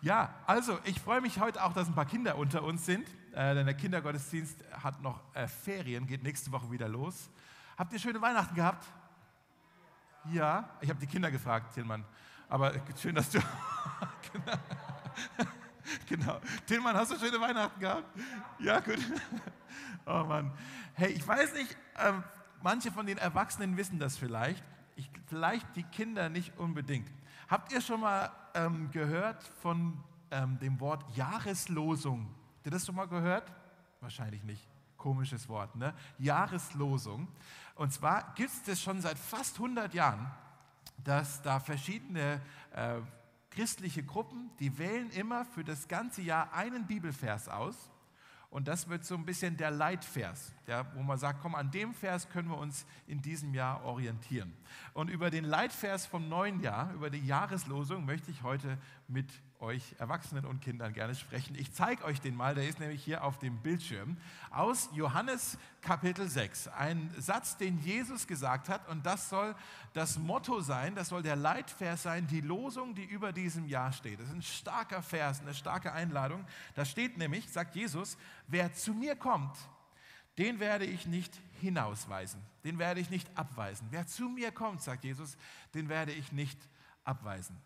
ja, also ich freue mich heute auch, dass ein paar Kinder unter uns sind, äh, denn der Kindergottesdienst hat noch äh, Ferien, geht nächste Woche wieder los. Habt ihr schöne Weihnachten gehabt? Ja, ich habe die Kinder gefragt, Tillmann. Aber schön, dass du. genau. Tillmann, hast du schöne Weihnachten gehabt? Ja, gut. oh Mann. Hey, ich weiß nicht, ähm, manche von den Erwachsenen wissen das vielleicht. Ich, vielleicht die Kinder nicht unbedingt. Habt ihr schon mal ähm, gehört von ähm, dem Wort Jahreslosung? Habt ihr das schon mal gehört? Wahrscheinlich nicht. Komisches Wort, ne? Jahreslosung. Und zwar gibt es das schon seit fast 100 Jahren, dass da verschiedene äh, christliche Gruppen, die wählen immer für das ganze Jahr einen Bibelvers aus. Und das wird so ein bisschen der Leitvers, ja, wo man sagt, komm, an dem Vers können wir uns in diesem Jahr orientieren. Und über den Leitvers vom neuen Jahr, über die Jahreslosung, möchte ich heute mit euch Erwachsenen und Kindern gerne sprechen. Ich zeige euch den mal, der ist nämlich hier auf dem Bildschirm, aus Johannes Kapitel 6. Ein Satz, den Jesus gesagt hat und das soll das Motto sein, das soll der Leitvers sein, die Losung, die über diesem Jahr steht. Das ist ein starker Vers, eine starke Einladung. Da steht nämlich, sagt Jesus, wer zu mir kommt, den werde ich nicht hinausweisen, den werde ich nicht abweisen. Wer zu mir kommt, sagt Jesus, den werde ich nicht abweisen.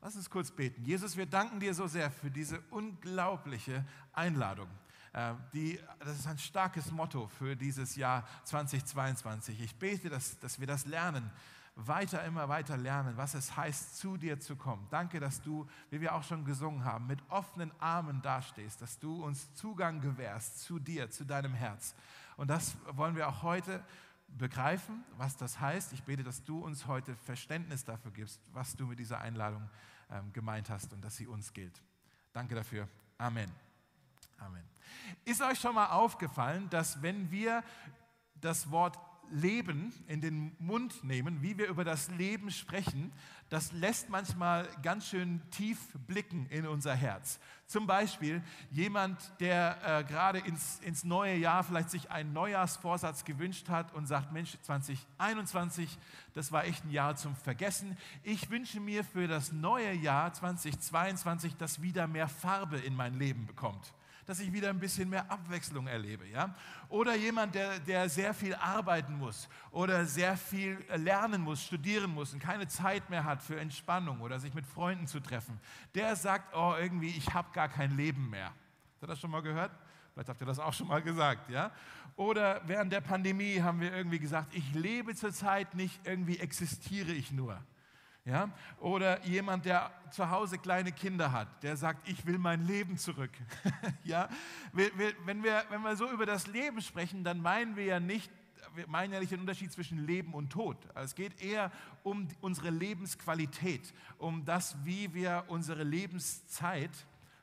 Lass uns kurz beten. Jesus, wir danken dir so sehr für diese unglaubliche Einladung. Äh, die, das ist ein starkes Motto für dieses Jahr 2022. Ich bete, dass, dass wir das lernen, weiter, immer weiter lernen, was es heißt, zu dir zu kommen. Danke, dass du, wie wir auch schon gesungen haben, mit offenen Armen dastehst, dass du uns Zugang gewährst zu dir, zu deinem Herz. Und das wollen wir auch heute begreifen, was das heißt. Ich bete, dass du uns heute Verständnis dafür gibst, was du mit dieser Einladung ähm, gemeint hast und dass sie uns gilt. Danke dafür. Amen. Amen. Ist euch schon mal aufgefallen, dass wenn wir das Wort Leben in den Mund nehmen, wie wir über das Leben sprechen, das lässt manchmal ganz schön tief blicken in unser Herz. Zum Beispiel jemand, der äh, gerade ins, ins neue Jahr vielleicht sich einen Neujahrsvorsatz gewünscht hat und sagt, Mensch, 2021, das war echt ein Jahr zum Vergessen. Ich wünsche mir für das neue Jahr 2022, dass wieder mehr Farbe in mein Leben bekommt dass ich wieder ein bisschen mehr Abwechslung erlebe. Ja? Oder jemand, der, der sehr viel arbeiten muss oder sehr viel lernen muss, studieren muss und keine Zeit mehr hat für Entspannung oder sich mit Freunden zu treffen, der sagt, oh, irgendwie, ich habe gar kein Leben mehr. Habt ihr das schon mal gehört? Vielleicht habt ihr das auch schon mal gesagt, ja? Oder während der Pandemie haben wir irgendwie gesagt, ich lebe zurzeit nicht, irgendwie existiere ich nur. Ja? Oder jemand, der zu Hause kleine Kinder hat, der sagt, ich will mein Leben zurück. ja? Wenn, wir, wenn wir so über das Leben sprechen, dann meinen wir ja nicht, wir meinen ja nicht den Unterschied zwischen Leben und Tod. Also es geht eher um unsere Lebensqualität, um das, wie wir unsere Lebenszeit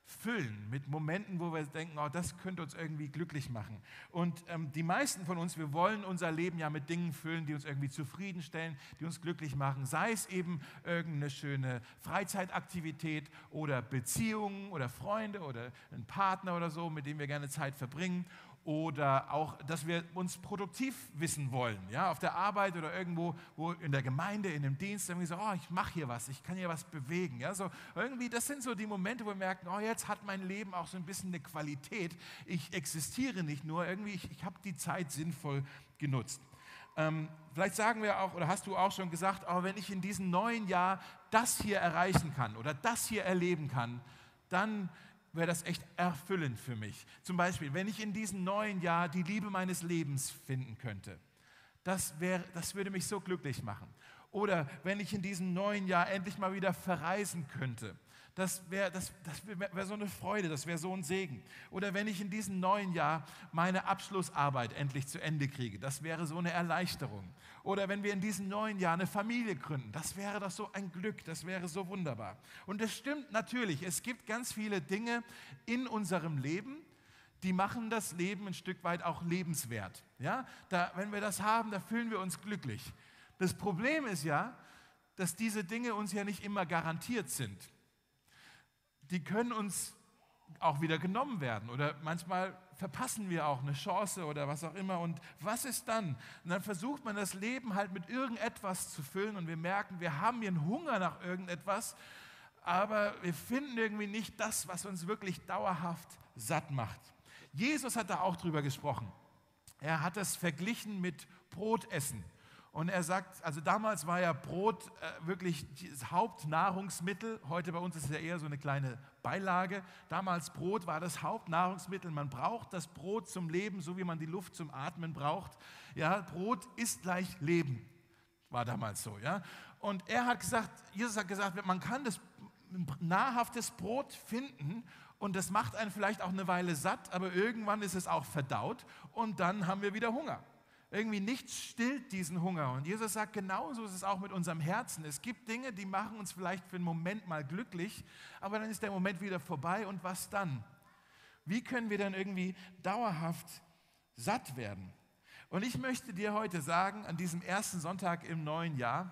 füllen mit Momenten, wo wir denken, oh, das könnte uns irgendwie glücklich machen. Und ähm, die meisten von uns, wir wollen unser Leben ja mit Dingen füllen, die uns irgendwie zufriedenstellen, die uns glücklich machen. Sei es eben irgendeine schöne Freizeitaktivität oder Beziehungen oder Freunde oder ein Partner oder so, mit dem wir gerne Zeit verbringen oder auch, dass wir uns produktiv wissen wollen, ja, auf der Arbeit oder irgendwo, wo in der Gemeinde, in dem Dienst, irgendwie so, oh, ich mache hier was, ich kann hier was bewegen, ja, so irgendwie, das sind so die Momente, wo wir merken, oh, jetzt hat mein Leben auch so ein bisschen eine Qualität, ich existiere nicht nur, irgendwie, ich, ich habe die Zeit sinnvoll genutzt. Ähm, vielleicht sagen wir auch, oder hast du auch schon gesagt, oh, wenn ich in diesem neuen Jahr das hier erreichen kann oder das hier erleben kann, dann wäre das echt erfüllend für mich. Zum Beispiel, wenn ich in diesem neuen Jahr die Liebe meines Lebens finden könnte. Das, wär, das würde mich so glücklich machen. Oder wenn ich in diesem neuen Jahr endlich mal wieder verreisen könnte. Das wäre das, das wär, wär so eine Freude, das wäre so ein Segen. Oder wenn ich in diesem neuen Jahr meine Abschlussarbeit endlich zu Ende kriege, das wäre so eine Erleichterung. Oder wenn wir in diesem neuen Jahr eine Familie gründen, das wäre doch so ein Glück, das wäre so wunderbar. Und es stimmt natürlich, es gibt ganz viele Dinge in unserem Leben, die machen das Leben ein Stück weit auch lebenswert. Ja? Da, wenn wir das haben, da fühlen wir uns glücklich. Das Problem ist ja, dass diese Dinge uns ja nicht immer garantiert sind die können uns auch wieder genommen werden oder manchmal verpassen wir auch eine Chance oder was auch immer. Und was ist dann? Und dann versucht man das Leben halt mit irgendetwas zu füllen und wir merken, wir haben hier einen Hunger nach irgendetwas, aber wir finden irgendwie nicht das, was uns wirklich dauerhaft satt macht. Jesus hat da auch drüber gesprochen. Er hat es verglichen mit Brotessen. Und er sagt, also damals war ja Brot äh, wirklich das Hauptnahrungsmittel. Heute bei uns ist es ja eher so eine kleine Beilage. Damals Brot war das Hauptnahrungsmittel. Man braucht das Brot zum Leben, so wie man die Luft zum Atmen braucht. Ja, Brot ist gleich Leben. War damals so, ja. Und er hat gesagt, Jesus hat gesagt, man kann das nahrhaftes Brot finden und das macht einen vielleicht auch eine Weile satt, aber irgendwann ist es auch verdaut und dann haben wir wieder Hunger. Irgendwie nichts stillt diesen Hunger. Und Jesus sagt, genauso ist es auch mit unserem Herzen. Es gibt Dinge, die machen uns vielleicht für einen Moment mal glücklich, aber dann ist der Moment wieder vorbei und was dann? Wie können wir dann irgendwie dauerhaft satt werden? Und ich möchte dir heute sagen, an diesem ersten Sonntag im neuen Jahr,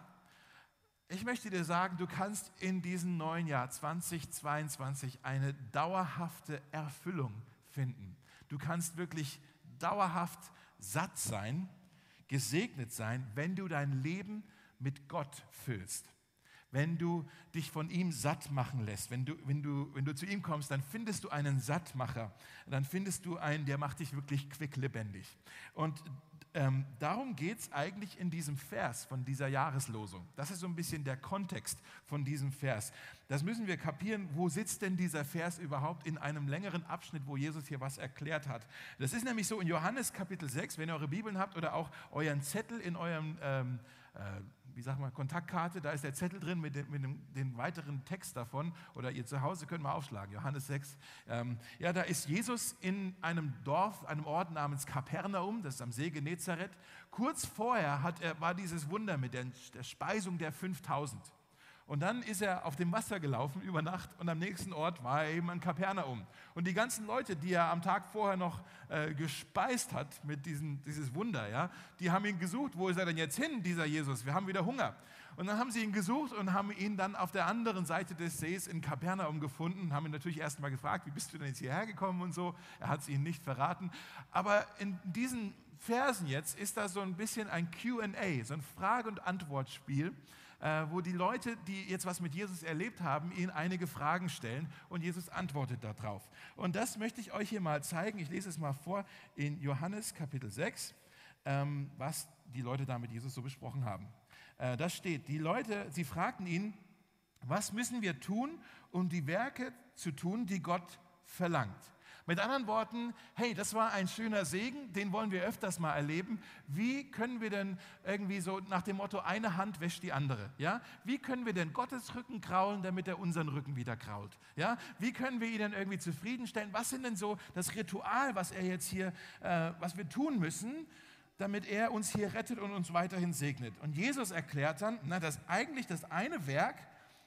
ich möchte dir sagen, du kannst in diesem neuen Jahr 2022 eine dauerhafte Erfüllung finden. Du kannst wirklich dauerhaft satt sein, gesegnet sein, wenn du dein Leben mit Gott füllst. Wenn du dich von ihm satt machen lässt, wenn du, wenn, du, wenn du zu ihm kommst, dann findest du einen Sattmacher, dann findest du einen, der macht dich wirklich quicklebendig. Und ähm, darum geht es eigentlich in diesem Vers von dieser Jahreslosung. Das ist so ein bisschen der Kontext von diesem Vers. Das müssen wir kapieren, wo sitzt denn dieser Vers überhaupt in einem längeren Abschnitt, wo Jesus hier was erklärt hat. Das ist nämlich so in Johannes Kapitel 6, wenn ihr eure Bibeln habt oder auch euren Zettel in eurem... Ähm, äh, wie sagt man, Kontaktkarte, da ist der Zettel drin mit, dem, mit dem, den weiteren Text davon. Oder ihr zu Hause könnt mal aufschlagen, Johannes 6. Ähm, ja, da ist Jesus in einem Dorf, einem Ort namens Kapernaum, das ist am See Genezareth. Kurz vorher hat er, war dieses Wunder mit der, der Speisung der 5000. Und dann ist er auf dem Wasser gelaufen über Nacht und am nächsten Ort war er eben in Kapernaum. Und die ganzen Leute, die er am Tag vorher noch äh, gespeist hat mit diesem dieses Wunder, ja, die haben ihn gesucht. Wo ist er denn jetzt hin, dieser Jesus? Wir haben wieder Hunger. Und dann haben sie ihn gesucht und haben ihn dann auf der anderen Seite des Sees in Kapernaum gefunden, haben ihn natürlich erst mal gefragt, wie bist du denn jetzt hierher gekommen und so. Er hat es ihnen nicht verraten. Aber in diesen Versen jetzt ist da so ein bisschen ein QA, so ein Frage- und Antwortspiel äh, wo die Leute, die jetzt was mit Jesus erlebt haben, ihnen einige Fragen stellen und Jesus antwortet darauf. Und das möchte ich euch hier mal zeigen. Ich lese es mal vor in Johannes Kapitel 6, ähm, was die Leute da mit Jesus so besprochen haben. Äh, das steht, die Leute, sie fragten ihn, was müssen wir tun, um die Werke zu tun, die Gott verlangt? Mit anderen Worten, hey, das war ein schöner Segen, den wollen wir öfters mal erleben. Wie können wir denn irgendwie so nach dem Motto, eine Hand wäscht die andere? Ja? Wie können wir denn Gottes Rücken kraulen, damit er unseren Rücken wieder krault? Ja? Wie können wir ihn denn irgendwie zufriedenstellen? Was sind denn so das Ritual, was er jetzt hier, äh, was wir tun müssen, damit er uns hier rettet und uns weiterhin segnet? Und Jesus erklärt dann, na, dass eigentlich das eine Werk,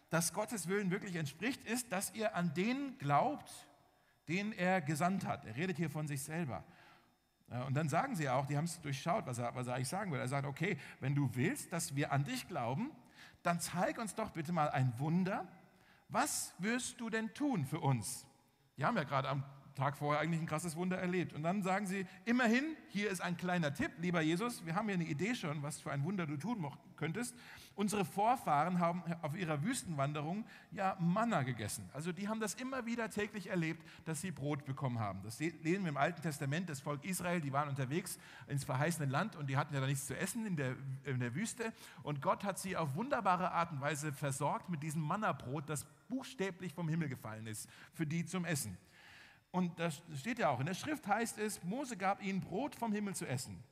das Gottes Willen wirklich entspricht, ist, dass ihr an den glaubt, den er gesandt hat. Er redet hier von sich selber. Und dann sagen sie auch, die haben es durchschaut, was er, was er eigentlich sagen will. Er sagt, okay, wenn du willst, dass wir an dich glauben, dann zeig uns doch bitte mal ein Wunder. Was wirst du denn tun für uns? Die haben ja gerade am Tag vorher eigentlich ein krasses Wunder erlebt. Und dann sagen sie, immerhin, hier ist ein kleiner Tipp, lieber Jesus, wir haben hier eine Idee schon, was für ein Wunder du tun könntest. Unsere Vorfahren haben auf ihrer Wüstenwanderung ja Manna gegessen. Also die haben das immer wieder täglich erlebt, dass sie Brot bekommen haben. Das lesen wir im Alten Testament, das Volk Israel, die waren unterwegs ins verheißene Land und die hatten ja da nichts zu essen in der, in der Wüste. Und Gott hat sie auf wunderbare Art und Weise versorgt mit diesem Manna-Brot, das buchstäblich vom Himmel gefallen ist, für die zum Essen. Und das steht ja auch in der Schrift heißt es, Mose gab ihnen Brot vom Himmel zu essen.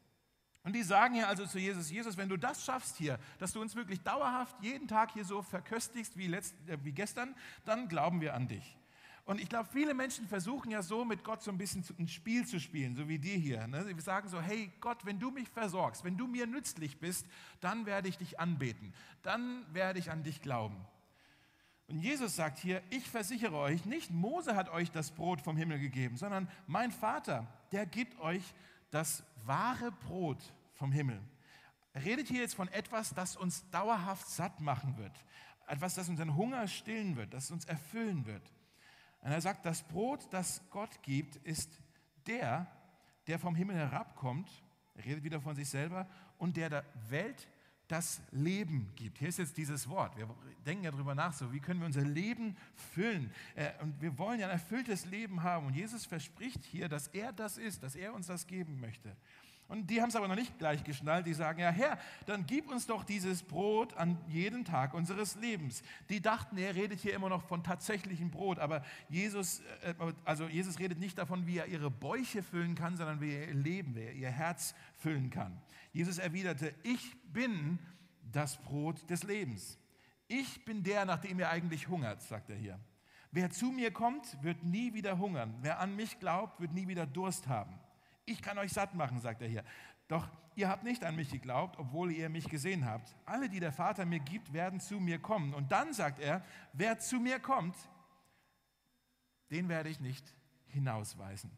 Und die sagen ja also zu Jesus, Jesus, wenn du das schaffst hier, dass du uns wirklich dauerhaft jeden Tag hier so verköstigst wie, letzt, äh, wie gestern, dann glauben wir an dich. Und ich glaube, viele Menschen versuchen ja so mit Gott so ein bisschen ein Spiel zu spielen, so wie die hier. Ne? Sie sagen so, hey Gott, wenn du mich versorgst, wenn du mir nützlich bist, dann werde ich dich anbeten, dann werde ich an dich glauben. Und Jesus sagt hier, ich versichere euch, nicht Mose hat euch das Brot vom Himmel gegeben, sondern mein Vater, der gibt euch das wahre Brot vom Himmel. Er redet hier jetzt von etwas, das uns dauerhaft satt machen wird. Etwas, das unseren Hunger stillen wird, das uns erfüllen wird. Und er sagt, das Brot, das Gott gibt, ist der, der vom Himmel herabkommt, er redet wieder von sich selber, und der der Welt das Leben gibt. Hier ist jetzt dieses Wort. Wir denken ja darüber nach, so wie können wir unser Leben füllen. Äh, und wir wollen ja ein erfülltes Leben haben. Und Jesus verspricht hier, dass er das ist, dass er uns das geben möchte. Und die haben es aber noch nicht gleich geschnallt. Die sagen, ja Herr, dann gib uns doch dieses Brot an jeden Tag unseres Lebens. Die dachten, er redet hier immer noch von tatsächlichem Brot. Aber Jesus, äh, also Jesus redet nicht davon, wie er ihre Bäuche füllen kann, sondern wie er ihr Leben, wie er ihr Herz füllen kann. Jesus erwiderte, ich bin das Brot des Lebens. Ich bin der, nach dem ihr eigentlich hungert, sagt er hier. Wer zu mir kommt, wird nie wieder hungern. Wer an mich glaubt, wird nie wieder Durst haben. Ich kann euch satt machen, sagt er hier. Doch ihr habt nicht an mich geglaubt, obwohl ihr mich gesehen habt. Alle, die der Vater mir gibt, werden zu mir kommen. Und dann sagt er, wer zu mir kommt, den werde ich nicht hinausweisen.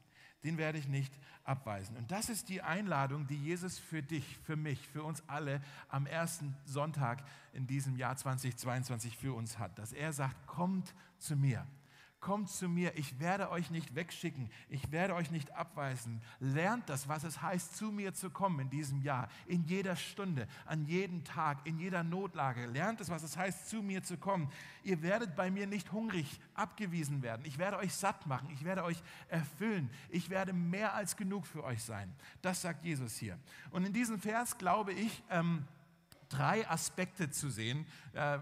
Den werde ich nicht abweisen. Und das ist die Einladung, die Jesus für dich, für mich, für uns alle am ersten Sonntag in diesem Jahr 2022 für uns hat. Dass er sagt, kommt zu mir kommt zu mir, ich werde euch nicht wegschicken, ich werde euch nicht abweisen. Lernt das, was es heißt, zu mir zu kommen in diesem Jahr, in jeder Stunde, an jedem Tag, in jeder Notlage. Lernt es, was es heißt, zu mir zu kommen. Ihr werdet bei mir nicht hungrig abgewiesen werden. Ich werde euch satt machen, ich werde euch erfüllen, ich werde mehr als genug für euch sein. Das sagt Jesus hier. Und in diesem Vers glaube ich, ähm, drei Aspekte zu sehen, äh,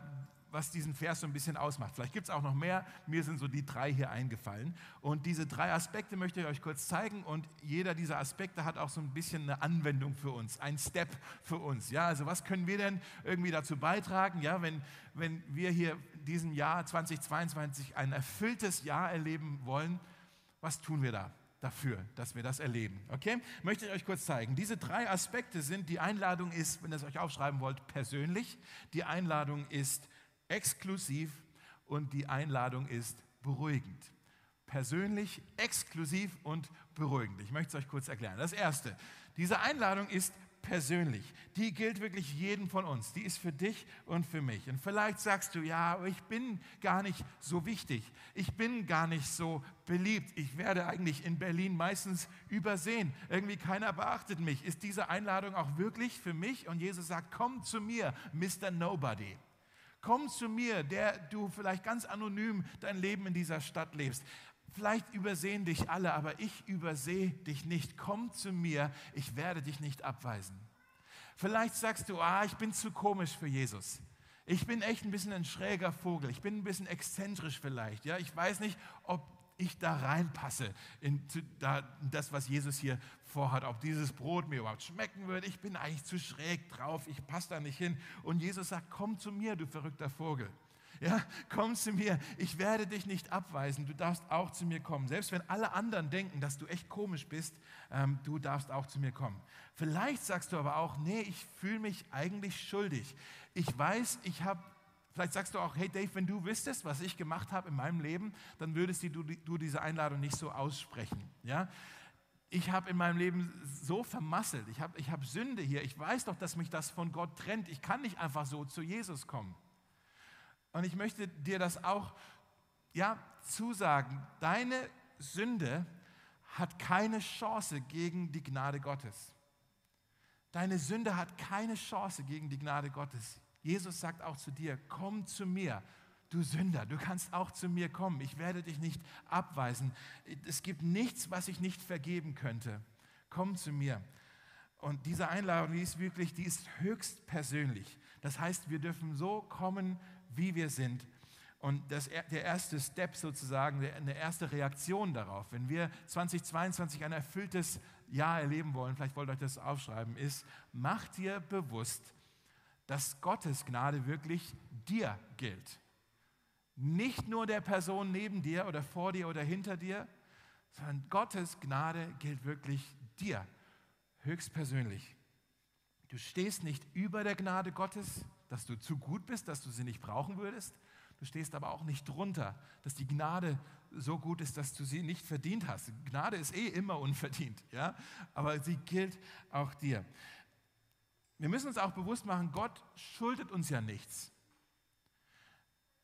was diesen Vers so ein bisschen ausmacht. Vielleicht gibt es auch noch mehr. Mir sind so die drei hier eingefallen. Und diese drei Aspekte möchte ich euch kurz zeigen. Und jeder dieser Aspekte hat auch so ein bisschen eine Anwendung für uns, ein Step für uns. Ja, also was können wir denn irgendwie dazu beitragen, ja, wenn, wenn wir hier diesem Jahr 2022 ein erfülltes Jahr erleben wollen? Was tun wir da? dafür, dass wir das erleben. Okay? Möchte ich euch kurz zeigen. Diese drei Aspekte sind, die Einladung ist, wenn ihr es euch aufschreiben wollt, persönlich. Die Einladung ist exklusiv und die Einladung ist beruhigend. Persönlich, exklusiv und beruhigend. Ich möchte es euch kurz erklären. Das Erste, diese Einladung ist persönlich. Die gilt wirklich jedem von uns. Die ist für dich und für mich. Und vielleicht sagst du, ja, ich bin gar nicht so wichtig. Ich bin gar nicht so beliebt. Ich werde eigentlich in Berlin meistens übersehen. Irgendwie keiner beachtet mich. Ist diese Einladung auch wirklich für mich? Und Jesus sagt, komm zu mir, Mr. Nobody. Komm zu mir, der du vielleicht ganz anonym dein Leben in dieser Stadt lebst. Vielleicht übersehen dich alle, aber ich übersehe dich nicht. Komm zu mir, ich werde dich nicht abweisen. Vielleicht sagst du, ah, ich bin zu komisch für Jesus. Ich bin echt ein bisschen ein schräger Vogel. Ich bin ein bisschen exzentrisch vielleicht. Ja, ich weiß nicht, ob ich da reinpasse in das, was Jesus hier vorhat, ob dieses Brot mir überhaupt schmecken würde. Ich bin eigentlich zu schräg drauf, ich passe da nicht hin. Und Jesus sagt, komm zu mir, du verrückter Vogel. Ja, komm zu mir, ich werde dich nicht abweisen, du darfst auch zu mir kommen. Selbst wenn alle anderen denken, dass du echt komisch bist, ähm, du darfst auch zu mir kommen. Vielleicht sagst du aber auch, nee, ich fühle mich eigentlich schuldig. Ich weiß, ich habe Vielleicht sagst du auch, hey Dave, wenn du wüsstest, was ich gemacht habe in meinem Leben, dann würdest du, du diese Einladung nicht so aussprechen. Ja? Ich habe in meinem Leben so vermasselt, ich habe ich hab Sünde hier, ich weiß doch, dass mich das von Gott trennt, ich kann nicht einfach so zu Jesus kommen. Und ich möchte dir das auch ja, zusagen, deine Sünde hat keine Chance gegen die Gnade Gottes. Deine Sünde hat keine Chance gegen die Gnade Gottes. Jesus sagt auch zu dir, komm zu mir, du Sünder, du kannst auch zu mir kommen, ich werde dich nicht abweisen. Es gibt nichts, was ich nicht vergeben könnte. Komm zu mir. Und diese Einladung, die ist wirklich, die ist höchst persönlich. Das heißt, wir dürfen so kommen, wie wir sind. Und das, der erste Step sozusagen, eine erste Reaktion darauf, wenn wir 2022 ein erfülltes Jahr erleben wollen, vielleicht wollt ihr euch das aufschreiben, ist, mach dir bewusst, dass Gottes Gnade wirklich dir gilt. Nicht nur der Person neben dir oder vor dir oder hinter dir, sondern Gottes Gnade gilt wirklich dir, höchstpersönlich. Du stehst nicht über der Gnade Gottes, dass du zu gut bist, dass du sie nicht brauchen würdest. Du stehst aber auch nicht drunter, dass die Gnade so gut ist, dass du sie nicht verdient hast. Gnade ist eh immer unverdient, ja? aber sie gilt auch dir. Wir müssen uns auch bewusst machen, Gott schuldet uns ja nichts,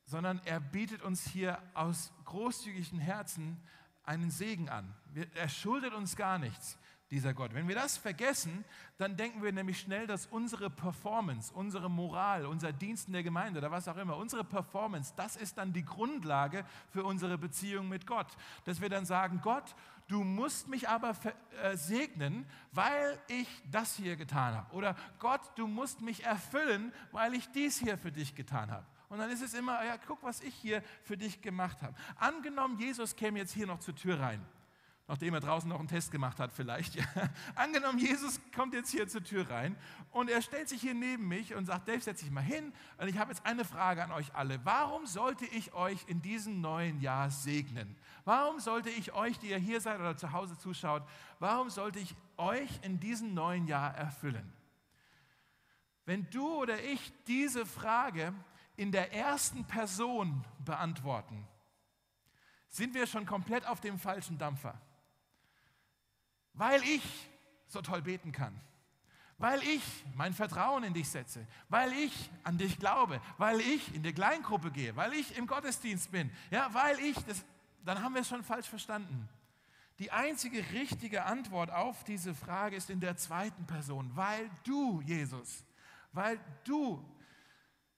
sondern er bietet uns hier aus großzügigen Herzen einen Segen an. Er schuldet uns gar nichts. Dieser Gott. Wenn wir das vergessen, dann denken wir nämlich schnell, dass unsere Performance, unsere Moral, unser Dienst in der Gemeinde oder was auch immer, unsere Performance, das ist dann die Grundlage für unsere Beziehung mit Gott. Dass wir dann sagen, Gott, du musst mich aber äh, segnen, weil ich das hier getan habe. Oder Gott, du musst mich erfüllen, weil ich dies hier für dich getan habe. Und dann ist es immer, ja, guck, was ich hier für dich gemacht habe. Angenommen, Jesus käme jetzt hier noch zur Tür rein nachdem er draußen noch einen Test gemacht hat vielleicht. Ja. Angenommen, Jesus kommt jetzt hier zur Tür rein und er stellt sich hier neben mich und sagt, Dave, setz dich mal hin und ich habe jetzt eine Frage an euch alle. Warum sollte ich euch in diesem neuen Jahr segnen? Warum sollte ich euch, die ihr hier seid oder zu Hause zuschaut, warum sollte ich euch in diesem neuen Jahr erfüllen? Wenn du oder ich diese Frage in der ersten Person beantworten, sind wir schon komplett auf dem falschen Dampfer weil ich so toll beten kann, weil ich mein Vertrauen in dich setze, weil ich an dich glaube, weil ich in die Kleingruppe gehe, weil ich im Gottesdienst bin, ja, weil ich, das, dann haben wir es schon falsch verstanden. Die einzige richtige Antwort auf diese Frage ist in der zweiten Person, weil du, Jesus, weil du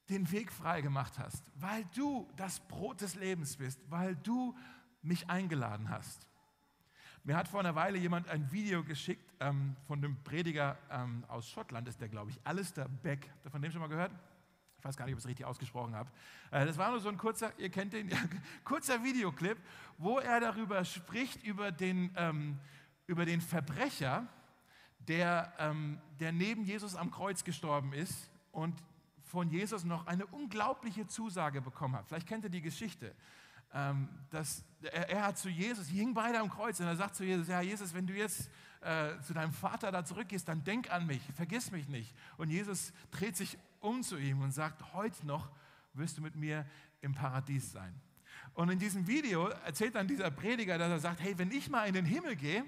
den Weg frei gemacht hast, weil du das Brot des Lebens bist, weil du mich eingeladen hast. Mir hat vor einer Weile jemand ein Video geschickt ähm, von einem Prediger ähm, aus Schottland, ist der, glaube ich, Alistair Beck. Habt ihr von dem schon mal gehört? Ich weiß gar nicht, ob ich es richtig ausgesprochen habe. Äh, das war nur so ein kurzer, ihr kennt den, kurzer Videoclip, wo er darüber spricht, über den, ähm, über den Verbrecher, der, ähm, der neben Jesus am Kreuz gestorben ist und von Jesus noch eine unglaubliche Zusage bekommen hat. Vielleicht kennt ihr die Geschichte. Ähm, dass er, er, hat zu Jesus, die hingen beide am Kreuz und er sagt zu Jesus, ja Jesus, wenn du jetzt äh, zu deinem Vater da zurückgehst, dann denk an mich, vergiss mich nicht. Und Jesus dreht sich um zu ihm und sagt, heute noch wirst du mit mir im Paradies sein. Und in diesem Video erzählt dann dieser Prediger, dass er sagt, hey, wenn ich mal in den Himmel gehe,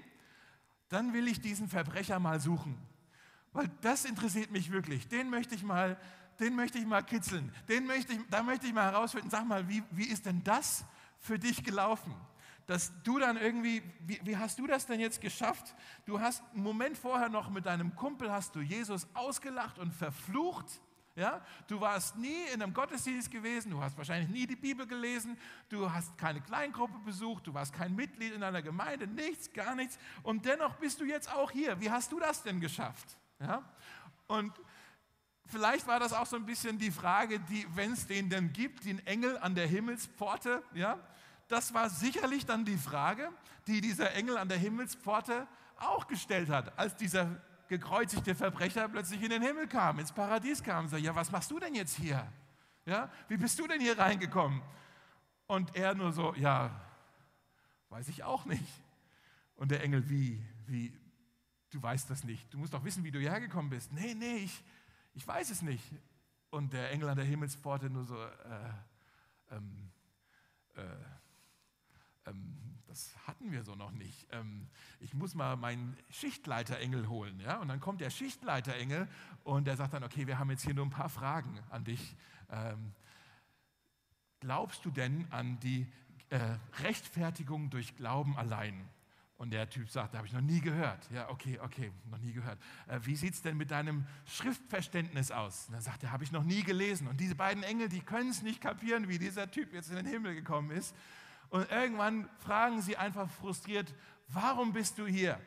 dann will ich diesen Verbrecher mal suchen. Weil das interessiert mich wirklich. Den möchte ich mal, den möchte ich mal kitzeln. Den möchte ich, da möchte ich mal herausfinden, sag mal, wie, wie ist denn das für dich gelaufen? Dass du dann irgendwie, wie, wie, hast du das denn jetzt geschafft? Du hast einen Moment vorher noch mit deinem Kumpel, hast du Jesus ausgelacht und verflucht. Ja? Du warst nie in einem Gottesdienst gewesen, du hast wahrscheinlich nie die Bibel gelesen, du hast keine Kleingruppe besucht, du warst kein Mitglied in einer Gemeinde, nichts, gar nichts. Und dennoch bist du jetzt auch hier. Wie hast du das denn geschafft? Ja? Und Vielleicht war das auch so ein bisschen die Frage, die, wenn es den denn gibt, den Engel an der Himmelspforte, ja, das war sicherlich dann die Frage, die dieser Engel an der Himmelspforte auch gestellt hat, als dieser gekreuzigte Verbrecher plötzlich in den Himmel kam, ins Paradies kam sagte, ja, was machst du denn jetzt hier? Ja, wie bist du denn hier reingekommen? Und er nur so, ja, weiß ich auch nicht. Und der Engel, wie, wie, du weißt das nicht. Du musst doch wissen, wie du hierher gekommen bist. Nee, nee, ich, ich weiß es nicht. Und der Engel an der Himmelspforte nur so, äh, ähm, äh, das hatten wir so noch nicht. Ähm, ich muss mal meinen Schichtleiterengel holen. Ja? Und dann kommt der Schichtleiterengel und der sagt dann, okay, wir haben jetzt hier nur ein paar Fragen an dich. Ähm, glaubst du denn an die äh, Rechtfertigung durch Glauben allein? Und der Typ sagt, da habe ich noch nie gehört. Ja, okay, okay, noch nie gehört. Äh, wie sieht es denn mit deinem Schriftverständnis aus? Und dann sagt er, habe ich noch nie gelesen. Und diese beiden Engel, die können es nicht kapieren, wie dieser Typ jetzt in den Himmel gekommen ist. Und irgendwann fragen sie einfach frustriert, warum bist du hier?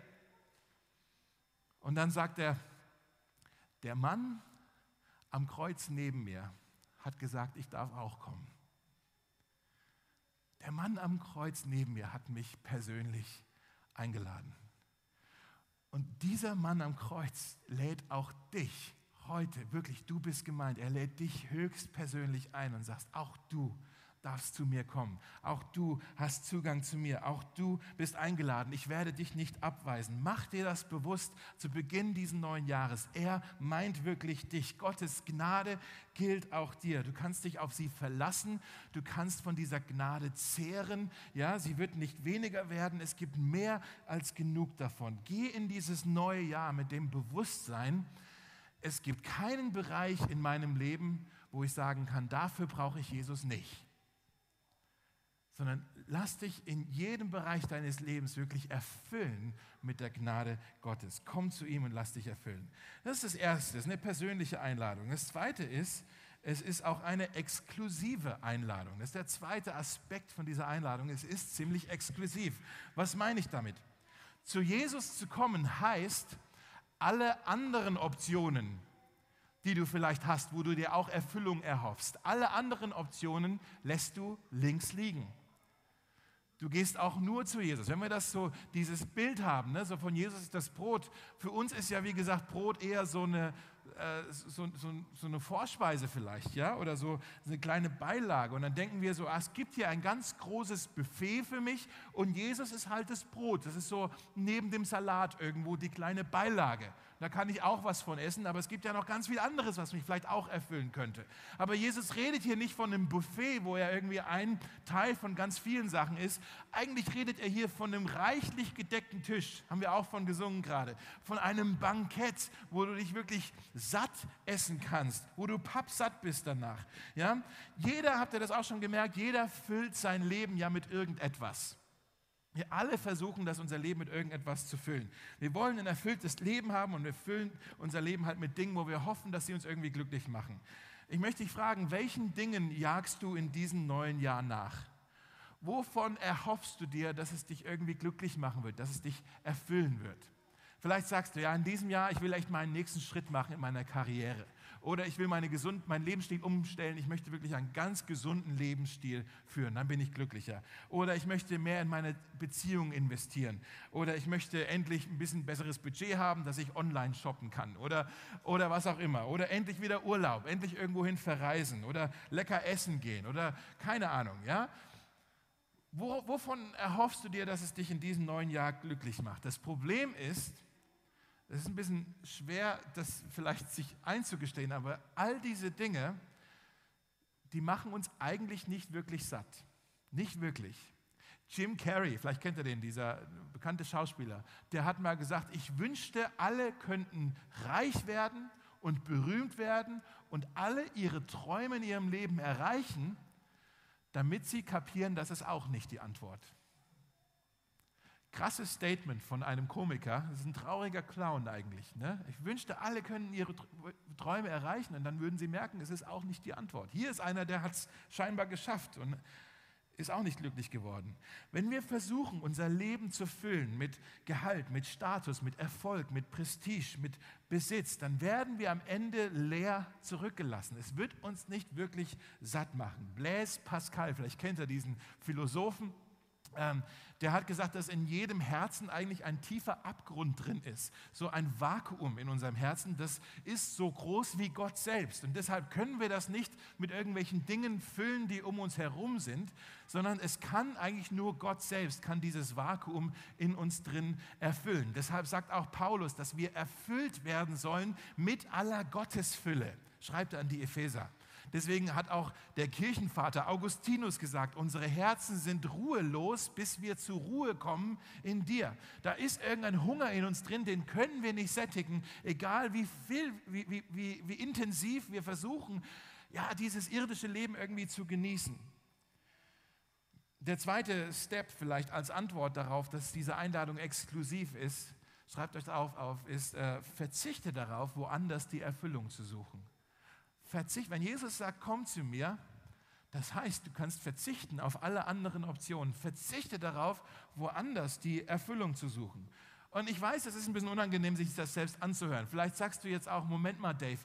Und dann sagt er, der Mann am Kreuz neben mir hat gesagt, ich darf auch kommen. Der Mann am Kreuz neben mir hat mich persönlich eingeladen. Und dieser Mann am Kreuz lädt auch dich heute, wirklich, du bist gemeint, er lädt dich höchstpersönlich ein und sagt, auch du darfst zu mir kommen. Auch du hast Zugang zu mir. Auch du bist eingeladen. Ich werde dich nicht abweisen. Mach dir das bewusst zu Beginn dieses neuen Jahres. Er meint wirklich dich. Gottes Gnade gilt auch dir. Du kannst dich auf sie verlassen. Du kannst von dieser Gnade zehren. Ja, sie wird nicht weniger werden. Es gibt mehr als genug davon. Geh in dieses neue Jahr mit dem Bewusstsein, es gibt keinen Bereich in meinem Leben, wo ich sagen kann, dafür brauche ich Jesus nicht sondern lass dich in jedem Bereich deines Lebens wirklich erfüllen mit der Gnade Gottes. Komm zu ihm und lass dich erfüllen. Das ist das Erste, das ist eine persönliche Einladung. Das Zweite ist, es ist auch eine exklusive Einladung. Das ist der zweite Aspekt von dieser Einladung. Es ist ziemlich exklusiv. Was meine ich damit? Zu Jesus zu kommen heißt, alle anderen Optionen, die du vielleicht hast, wo du dir auch Erfüllung erhoffst, alle anderen Optionen lässt du links liegen. Du gehst auch nur zu Jesus. Wenn wir das so, dieses Bild haben, ne, so von Jesus ist das Brot. Für uns ist ja, wie gesagt, Brot eher so eine, äh, so, so, so, eine Vorspeise vielleicht, ja, oder so eine kleine Beilage. Und dann denken wir so, ah, es gibt hier ein ganz großes Buffet für mich und Jesus ist halt das Brot. Das ist so neben dem Salat irgendwo die kleine Beilage. Da kann ich auch was von essen, aber es gibt ja noch ganz viel anderes, was mich vielleicht auch erfüllen könnte. Aber Jesus redet hier nicht von einem Buffet, wo er irgendwie ein Teil von ganz vielen Sachen ist. Eigentlich redet er hier von einem reichlich gedeckten Tisch, haben wir auch von gesungen gerade, von einem Bankett, wo du dich wirklich satt essen kannst, wo du pappsatt bist danach. Ja? Jeder, habt ihr das auch schon gemerkt, jeder füllt sein Leben ja mit irgendetwas. Wir alle versuchen, das unser Leben mit irgendetwas zu füllen. Wir wollen ein erfülltes Leben haben und wir füllen unser Leben halt mit Dingen, wo wir hoffen, dass sie uns irgendwie glücklich machen. Ich möchte dich fragen, welchen Dingen jagst du in diesem neuen Jahr nach? Wovon erhoffst du dir, dass es dich irgendwie glücklich machen wird, dass es dich erfüllen wird? Vielleicht sagst du, ja, in diesem Jahr, ich will echt meinen nächsten Schritt machen in meiner Karriere. Oder ich will meine gesund, meinen Lebensstil umstellen. Ich möchte wirklich einen ganz gesunden Lebensstil führen. Dann bin ich glücklicher. Oder ich möchte mehr in meine Beziehungen investieren. Oder ich möchte endlich ein bisschen besseres Budget haben, dass ich online shoppen kann. Oder, oder was auch immer. Oder endlich wieder Urlaub. Endlich irgendwohin verreisen. Oder lecker essen gehen. Oder keine Ahnung. Ja? Wo, wovon erhoffst du dir, dass es dich in diesem neuen Jahr glücklich macht? Das Problem ist, es ist ein bisschen schwer, das vielleicht sich einzugestehen, aber all diese Dinge, die machen uns eigentlich nicht wirklich satt. Nicht wirklich. Jim Carrey, vielleicht kennt ihr den, dieser bekannte Schauspieler, der hat mal gesagt, ich wünschte, alle könnten reich werden und berühmt werden und alle ihre Träume in ihrem Leben erreichen, damit sie kapieren, das ist auch nicht die Antwort. Krasses Statement von einem Komiker. Das ist ein trauriger Clown eigentlich. Ne? Ich wünschte, alle können ihre Träume erreichen und dann würden sie merken, es ist auch nicht die Antwort. Hier ist einer, der hat es scheinbar geschafft und ist auch nicht glücklich geworden. Wenn wir versuchen, unser Leben zu füllen mit Gehalt, mit Status, mit Erfolg, mit Prestige, mit Besitz, dann werden wir am Ende leer zurückgelassen. Es wird uns nicht wirklich satt machen. Blaise Pascal, vielleicht kennt ihr diesen Philosophen, ähm, der hat gesagt, dass in jedem Herzen eigentlich ein tiefer Abgrund drin ist. So ein Vakuum in unserem Herzen, das ist so groß wie Gott selbst. Und deshalb können wir das nicht mit irgendwelchen Dingen füllen, die um uns herum sind, sondern es kann eigentlich nur Gott selbst, kann dieses Vakuum in uns drin erfüllen. Deshalb sagt auch Paulus, dass wir erfüllt werden sollen mit aller Gottesfülle, schreibt er an die Epheser. Deswegen hat auch der Kirchenvater Augustinus gesagt, unsere Herzen sind ruhelos, bis wir zur Ruhe kommen in dir. Da ist irgendein Hunger in uns drin, den können wir nicht sättigen, egal wie viel, wie, wie, wie, wie intensiv wir versuchen, ja, dieses irdische Leben irgendwie zu genießen. Der zweite Step vielleicht als Antwort darauf, dass diese Einladung exklusiv ist, schreibt euch auf, auf ist, äh, verzichte darauf, woanders die Erfüllung zu suchen. Verzicht, wenn Jesus sagt, komm zu mir, das heißt, du kannst verzichten auf alle anderen Optionen. Verzichte darauf, woanders die Erfüllung zu suchen. Und ich weiß, es ist ein bisschen unangenehm, sich das selbst anzuhören. Vielleicht sagst du jetzt auch, Moment mal, Dave,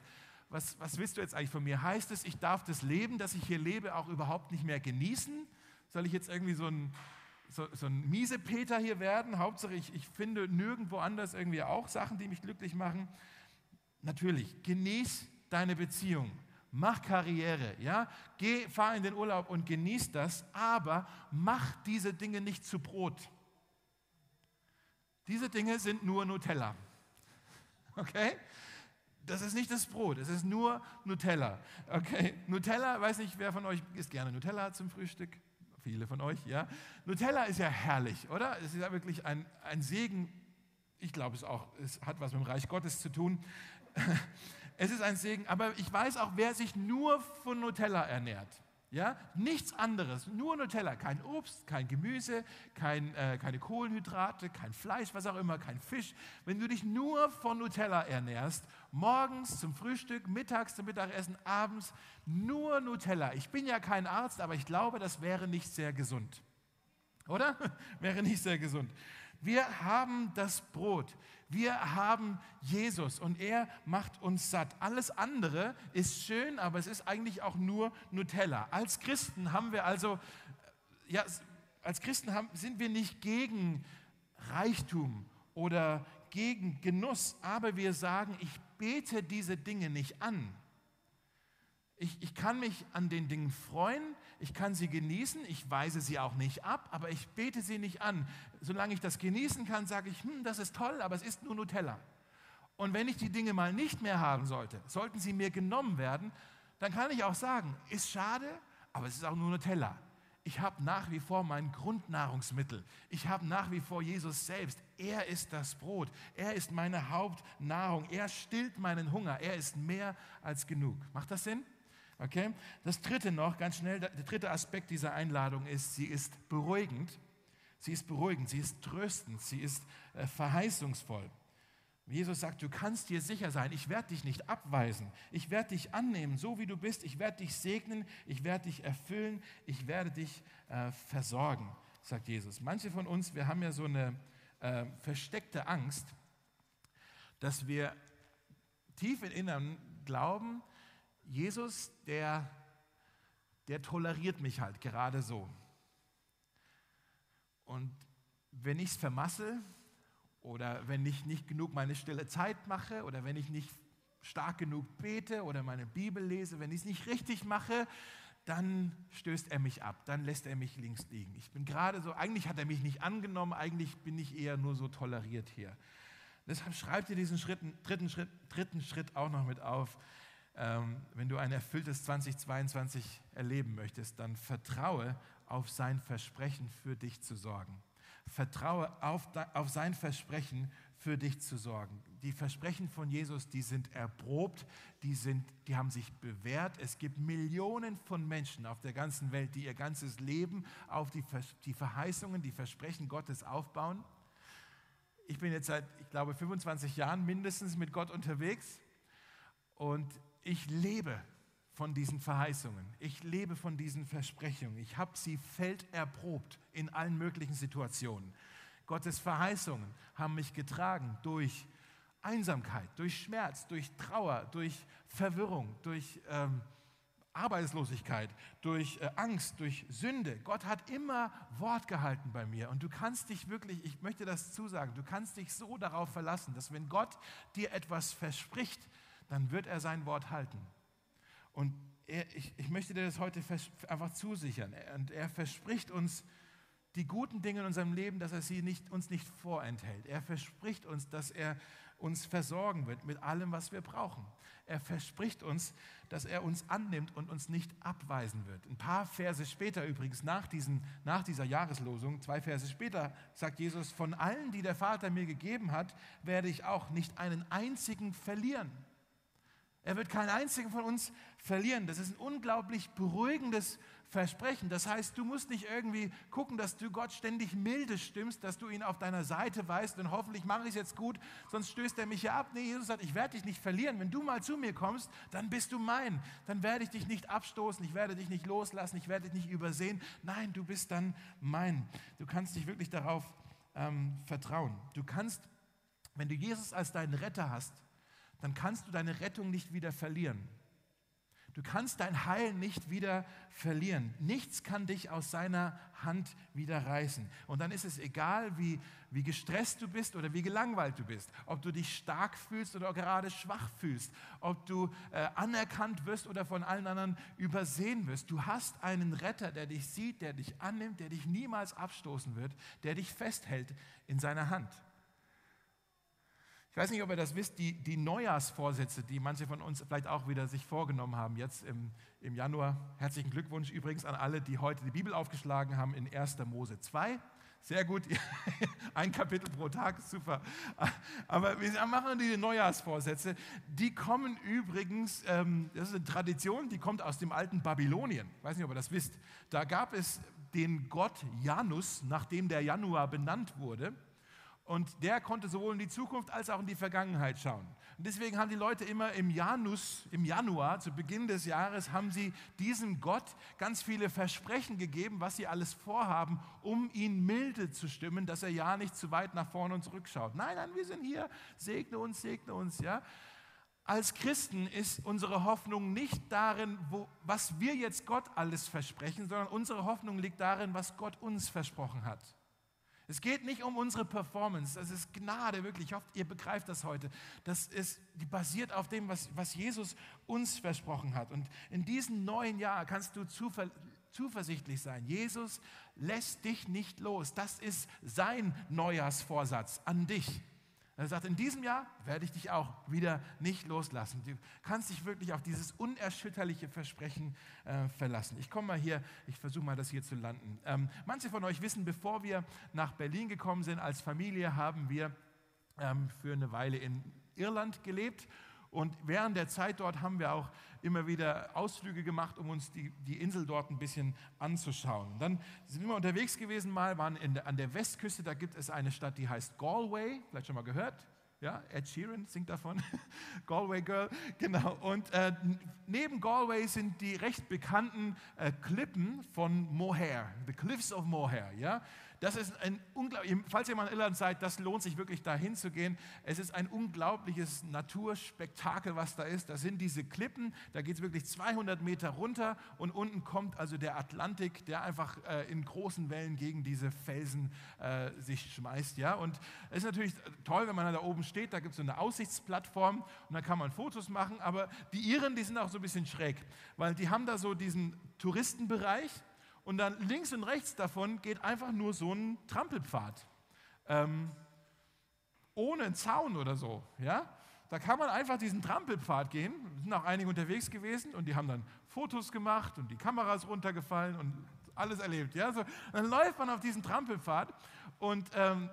was, was willst du jetzt eigentlich von mir? Heißt es, ich darf das Leben, das ich hier lebe, auch überhaupt nicht mehr genießen? Soll ich jetzt irgendwie so ein, so, so ein Miesepeter hier werden? Hauptsache, ich, ich finde nirgendwo anders irgendwie auch Sachen, die mich glücklich machen. Natürlich, genieß deine Beziehung, mach Karriere, ja, geh, fahr in den Urlaub und genieß das, aber mach diese Dinge nicht zu Brot. Diese Dinge sind nur Nutella. Okay? Das ist nicht das Brot, es ist nur Nutella. Okay? Nutella, weiß nicht, wer von euch isst gerne Nutella zum Frühstück? Viele von euch, ja. Nutella ist ja herrlich, oder? Es ist ja wirklich ein, ein Segen. Ich glaube es auch, es hat was mit dem Reich Gottes zu tun. Es ist ein Segen, aber ich weiß auch, wer sich nur von Nutella ernährt. Ja, nichts anderes, nur Nutella, kein Obst, kein Gemüse, kein, äh, keine Kohlenhydrate, kein Fleisch, was auch immer, kein Fisch. Wenn du dich nur von Nutella ernährst, morgens zum Frühstück, mittags zum Mittagessen, abends nur Nutella. Ich bin ja kein Arzt, aber ich glaube, das wäre nicht sehr gesund. Oder? wäre nicht sehr gesund. Wir haben das Brot. Wir haben Jesus und er macht uns satt. Alles andere ist schön, aber es ist eigentlich auch nur Nutella. Als Christen haben wir also, ja, als Christen haben, sind wir nicht gegen Reichtum oder gegen Genuss, aber wir sagen, ich bete diese Dinge nicht an. Ich, ich kann mich an den Dingen freuen, ich kann sie genießen, ich weise sie auch nicht ab, aber ich bete sie nicht an. Solange ich das genießen kann, sage ich, hm, das ist toll, aber es ist nur Nutella. Und wenn ich die Dinge mal nicht mehr haben sollte, sollten sie mir genommen werden, dann kann ich auch sagen, ist schade, aber es ist auch nur Nutella. Ich habe nach wie vor mein Grundnahrungsmittel. Ich habe nach wie vor Jesus selbst. Er ist das Brot. Er ist meine Hauptnahrung. Er stillt meinen Hunger. Er ist mehr als genug. Macht das Sinn? Okay? Das dritte noch, ganz schnell, der dritte Aspekt dieser Einladung ist, sie ist beruhigend. Sie ist beruhigend, sie ist tröstend, sie ist äh, verheißungsvoll. Jesus sagt, du kannst dir sicher sein, ich werde dich nicht abweisen, ich werde dich annehmen, so wie du bist, ich werde dich segnen, ich werde dich erfüllen, ich werde dich äh, versorgen, sagt Jesus. Manche von uns, wir haben ja so eine äh, versteckte Angst, dass wir tief im Inneren glauben, Jesus, der, der toleriert mich halt gerade so. Und wenn ich es vermasse oder wenn ich nicht genug meine stille Zeit mache oder wenn ich nicht stark genug bete oder meine Bibel lese, wenn ich es nicht richtig mache, dann stößt er mich ab, dann lässt er mich links liegen. Ich bin gerade so, eigentlich hat er mich nicht angenommen, eigentlich bin ich eher nur so toleriert hier. Deshalb schreibt ihr diesen Schritt, dritten, Schritt, dritten Schritt auch noch mit auf. Ähm, wenn du ein erfülltes 2022 erleben möchtest, dann vertraue auf sein Versprechen für dich zu sorgen. Vertraue auf, auf sein Versprechen für dich zu sorgen. Die Versprechen von Jesus, die sind erprobt, die, sind, die haben sich bewährt. Es gibt Millionen von Menschen auf der ganzen Welt, die ihr ganzes Leben auf die, die Verheißungen, die Versprechen Gottes aufbauen. Ich bin jetzt seit, ich glaube, 25 Jahren mindestens mit Gott unterwegs und ich lebe von diesen Verheißungen. Ich lebe von diesen Versprechungen. Ich habe sie felderprobt in allen möglichen Situationen. Gottes Verheißungen haben mich getragen durch Einsamkeit, durch Schmerz, durch Trauer, durch Verwirrung, durch ähm, Arbeitslosigkeit, durch äh, Angst, durch Sünde. Gott hat immer Wort gehalten bei mir. Und du kannst dich wirklich, ich möchte das zusagen, du kannst dich so darauf verlassen, dass wenn Gott dir etwas verspricht, dann wird er sein Wort halten. Und er, ich, ich möchte dir das heute einfach zusichern. Und er verspricht uns die guten Dinge in unserem Leben, dass er sie nicht, uns nicht vorenthält. Er verspricht uns, dass er uns versorgen wird mit allem, was wir brauchen. Er verspricht uns, dass er uns annimmt und uns nicht abweisen wird. Ein paar Verse später übrigens, nach, diesen, nach dieser Jahreslosung, zwei Verse später, sagt Jesus, von allen, die der Vater mir gegeben hat, werde ich auch nicht einen einzigen verlieren. Er wird keinen einzigen von uns verlieren. Das ist ein unglaublich beruhigendes Versprechen. Das heißt, du musst nicht irgendwie gucken, dass du Gott ständig milde stimmst, dass du ihn auf deiner Seite weißt und hoffentlich mache ich es jetzt gut, sonst stößt er mich ja ab. Nee, Jesus sagt, ich werde dich nicht verlieren. Wenn du mal zu mir kommst, dann bist du mein. Dann werde ich dich nicht abstoßen, ich werde dich nicht loslassen, ich werde dich nicht übersehen. Nein, du bist dann mein. Du kannst dich wirklich darauf ähm, vertrauen. Du kannst, wenn du Jesus als deinen Retter hast, dann kannst du deine Rettung nicht wieder verlieren. Du kannst dein Heil nicht wieder verlieren. Nichts kann dich aus seiner Hand wieder reißen. Und dann ist es egal, wie, wie gestresst du bist oder wie gelangweilt du bist, ob du dich stark fühlst oder gerade schwach fühlst, ob du äh, anerkannt wirst oder von allen anderen übersehen wirst. Du hast einen Retter, der dich sieht, der dich annimmt, der dich niemals abstoßen wird, der dich festhält in seiner Hand. Ich weiß nicht, ob ihr das wisst, die, die Neujahrsvorsätze, die manche von uns vielleicht auch wieder sich vorgenommen haben, jetzt im, im Januar. Herzlichen Glückwunsch übrigens an alle, die heute die Bibel aufgeschlagen haben in 1. Mose 2. Sehr gut. Ein Kapitel pro Tag, super. Aber wir machen die Neujahrsvorsätze. Die kommen übrigens, ähm, das ist eine Tradition, die kommt aus dem alten Babylonien. Ich weiß nicht, ob ihr das wisst. Da gab es den Gott Janus, nachdem der Januar benannt wurde. Und der konnte sowohl in die Zukunft als auch in die Vergangenheit schauen. Und deswegen haben die Leute immer im Janus, im Januar, zu Beginn des Jahres, haben sie diesem Gott ganz viele Versprechen gegeben, was sie alles vorhaben, um ihn milde zu stimmen, dass er ja nicht zu weit nach vorne und zurückschaut. Nein, nein, wir sind hier, segne uns, segne uns, ja. Als Christen ist unsere Hoffnung nicht darin, wo, was wir jetzt Gott alles versprechen, sondern unsere Hoffnung liegt darin, was Gott uns versprochen hat. Es geht nicht um unsere Performance, das ist Gnade, wirklich. Ich hoffe, ihr begreift das heute. Das ist, basiert auf dem, was, was Jesus uns versprochen hat. Und in diesem neuen Jahr kannst du zuver, zuversichtlich sein. Jesus lässt dich nicht los. Das ist sein Neujahrsvorsatz an dich. Er sagt, in diesem Jahr werde ich dich auch wieder nicht loslassen. Du kannst dich wirklich auf dieses unerschütterliche Versprechen äh, verlassen. Ich komme mal hier, ich versuche mal das hier zu landen. Ähm, manche von euch wissen, bevor wir nach Berlin gekommen sind als Familie, haben wir ähm, für eine Weile in Irland gelebt und während der Zeit dort haben wir auch immer wieder Ausflüge gemacht, um uns die, die Insel dort ein bisschen anzuschauen. Dann sind wir unterwegs gewesen mal, waren der, an der Westküste, da gibt es eine Stadt, die heißt Galway, vielleicht schon mal gehört. Ja, Ed Sheeran singt davon. Galway Girl, genau. Und äh, neben Galway sind die recht bekannten äh, Klippen von Moher, the Cliffs of Moher. Ja, das ist ein unglaublich, falls ihr mal in Irland seid, das lohnt sich wirklich da hinzugehen. Es ist ein unglaubliches Naturspektakel, was da ist. Da sind diese Klippen, da geht es wirklich 200 Meter runter und unten kommt also der Atlantik, der einfach äh, in großen Wellen gegen diese Felsen äh, sich schmeißt. Ja? Und es ist natürlich toll, wenn man da oben steht, da gibt es so eine Aussichtsplattform und dann kann man Fotos machen, aber die Iren, die sind auch so ein bisschen schräg, weil die haben da so diesen Touristenbereich, und dann links und rechts davon geht einfach nur so ein Trampelpfad. Ähm, ohne einen Zaun oder so. Ja? Da kann man einfach diesen Trampelpfad gehen. Es sind auch einige unterwegs gewesen und die haben dann Fotos gemacht und die Kameras runtergefallen und alles erlebt. Ja? So, dann läuft man auf diesen Trampelpfad und ähm,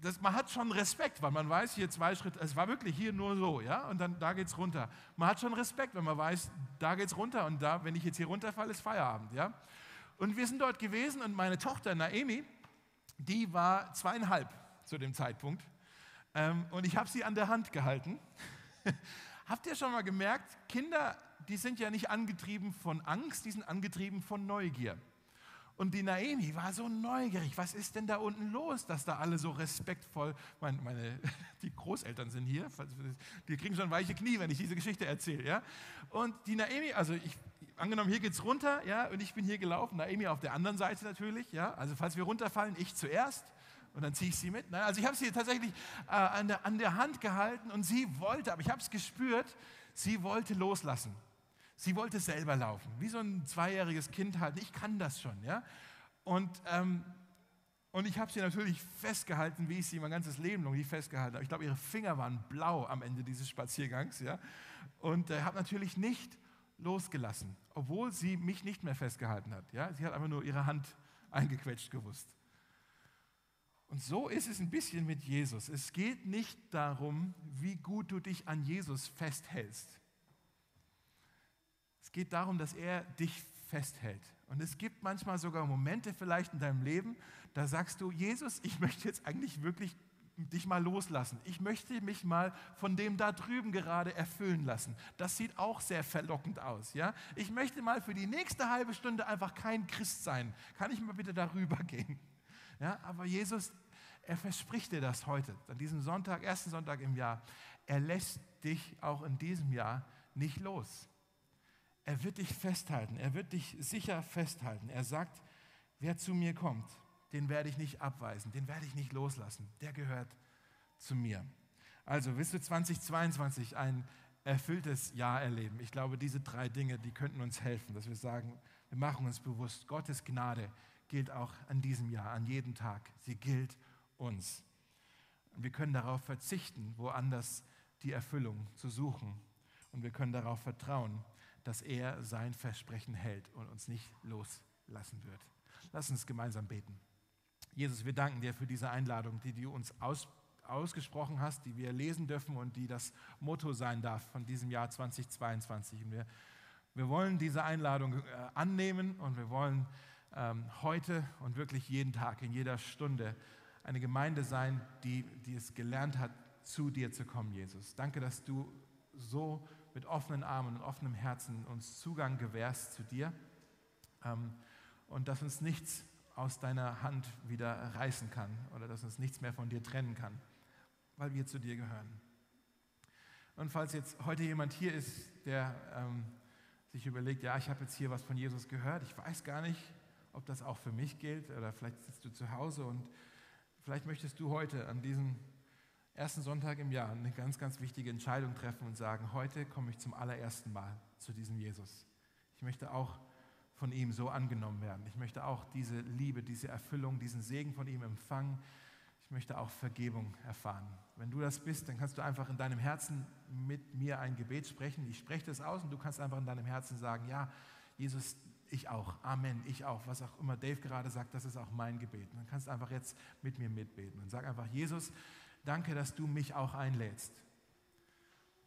das, man hat schon Respekt, weil man weiß, hier zwei Schritte, es war wirklich hier nur so, ja, und dann da geht es runter. Man hat schon Respekt, wenn man weiß, da geht es runter und da, wenn ich jetzt hier runterfalle, ist Feierabend, ja. Und wir sind dort gewesen und meine Tochter Naemi, die war zweieinhalb zu dem Zeitpunkt. Ähm, und ich habe sie an der Hand gehalten. Habt ihr schon mal gemerkt, Kinder, die sind ja nicht angetrieben von Angst, die sind angetrieben von Neugier. Und die Naemi war so neugierig. Was ist denn da unten los, dass da alle so respektvoll, meine, meine, die Großeltern sind hier, die kriegen schon weiche Knie, wenn ich diese Geschichte erzähle. Ja? Und die Naemi, also ich, angenommen, hier geht es runter, ja, und ich bin hier gelaufen, Naemi auf der anderen Seite natürlich, ja, also falls wir runterfallen, ich zuerst und dann ziehe ich sie mit. Ne? Also ich habe sie tatsächlich äh, an, der, an der Hand gehalten und sie wollte, aber ich habe es gespürt, sie wollte loslassen. Sie wollte selber laufen, wie so ein zweijähriges Kind halt. Ich kann das schon, ja. Und, ähm, und ich habe sie natürlich festgehalten, wie ich sie mein ganzes Leben noch nicht festgehalten habe. Ich glaube, ihre Finger waren blau am Ende dieses Spaziergangs, ja. Und äh, habe natürlich nicht losgelassen, obwohl sie mich nicht mehr festgehalten hat. Ja? Sie hat einfach nur ihre Hand eingequetscht gewusst. Und so ist es ein bisschen mit Jesus. Es geht nicht darum, wie gut du dich an Jesus festhältst. Es geht darum, dass er dich festhält. Und es gibt manchmal sogar Momente vielleicht in deinem Leben, da sagst du, Jesus, ich möchte jetzt eigentlich wirklich dich mal loslassen. Ich möchte mich mal von dem da drüben gerade erfüllen lassen. Das sieht auch sehr verlockend aus. Ja? Ich möchte mal für die nächste halbe Stunde einfach kein Christ sein. Kann ich mal bitte darüber gehen? Ja? Aber Jesus, er verspricht dir das heute, an diesem Sonntag, ersten Sonntag im Jahr. Er lässt dich auch in diesem Jahr nicht los. Er wird dich festhalten. Er wird dich sicher festhalten. Er sagt, wer zu mir kommt, den werde ich nicht abweisen, den werde ich nicht loslassen. Der gehört zu mir. Also willst du 2022 ein erfülltes Jahr erleben? Ich glaube, diese drei Dinge, die könnten uns helfen, dass wir sagen, wir machen uns bewusst, Gottes Gnade gilt auch an diesem Jahr, an jedem Tag. Sie gilt uns. Wir können darauf verzichten, woanders die Erfüllung zu suchen. Und wir können darauf vertrauen, dass er sein Versprechen hält und uns nicht loslassen wird. Lass uns gemeinsam beten. Jesus, wir danken dir für diese Einladung, die du uns aus, ausgesprochen hast, die wir lesen dürfen und die das Motto sein darf von diesem Jahr 2022. Und wir, wir wollen diese Einladung äh, annehmen und wir wollen ähm, heute und wirklich jeden Tag, in jeder Stunde eine Gemeinde sein, die, die es gelernt hat, zu dir zu kommen, Jesus. Danke, dass du so mit offenen Armen und offenem Herzen uns Zugang gewährst zu dir ähm, und dass uns nichts aus deiner Hand wieder reißen kann oder dass uns nichts mehr von dir trennen kann, weil wir zu dir gehören. Und falls jetzt heute jemand hier ist, der ähm, sich überlegt, ja, ich habe jetzt hier was von Jesus gehört, ich weiß gar nicht, ob das auch für mich gilt oder vielleicht sitzt du zu Hause und vielleicht möchtest du heute an diesem ersten Sonntag im Jahr eine ganz, ganz wichtige Entscheidung treffen und sagen, heute komme ich zum allerersten Mal zu diesem Jesus. Ich möchte auch von ihm so angenommen werden. Ich möchte auch diese Liebe, diese Erfüllung, diesen Segen von ihm empfangen. Ich möchte auch Vergebung erfahren. Wenn du das bist, dann kannst du einfach in deinem Herzen mit mir ein Gebet sprechen. Ich spreche das aus und du kannst einfach in deinem Herzen sagen, ja, Jesus, ich auch. Amen, ich auch. Was auch immer Dave gerade sagt, das ist auch mein Gebet. Dann kannst du einfach jetzt mit mir mitbeten und sag einfach, Jesus, danke, dass du mich auch einlädst.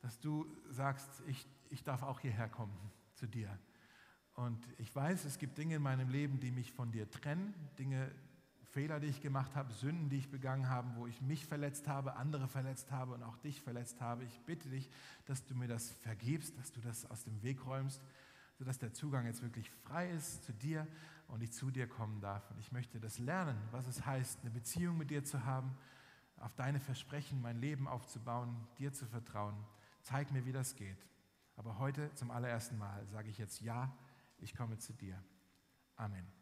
Dass du sagst, ich, ich darf auch hierher kommen zu dir. Und ich weiß, es gibt Dinge in meinem Leben, die mich von dir trennen, Dinge, Fehler, die ich gemacht habe, Sünden, die ich begangen habe, wo ich mich verletzt habe, andere verletzt habe und auch dich verletzt habe. Ich bitte dich, dass du mir das vergibst, dass du das aus dem Weg räumst, sodass der Zugang jetzt wirklich frei ist zu dir und ich zu dir kommen darf. Und ich möchte das lernen, was es heißt, eine Beziehung mit dir zu haben, auf deine Versprechen mein Leben aufzubauen, dir zu vertrauen. Zeig mir, wie das geht. Aber heute zum allerersten Mal sage ich jetzt Ja, ich komme zu dir. Amen.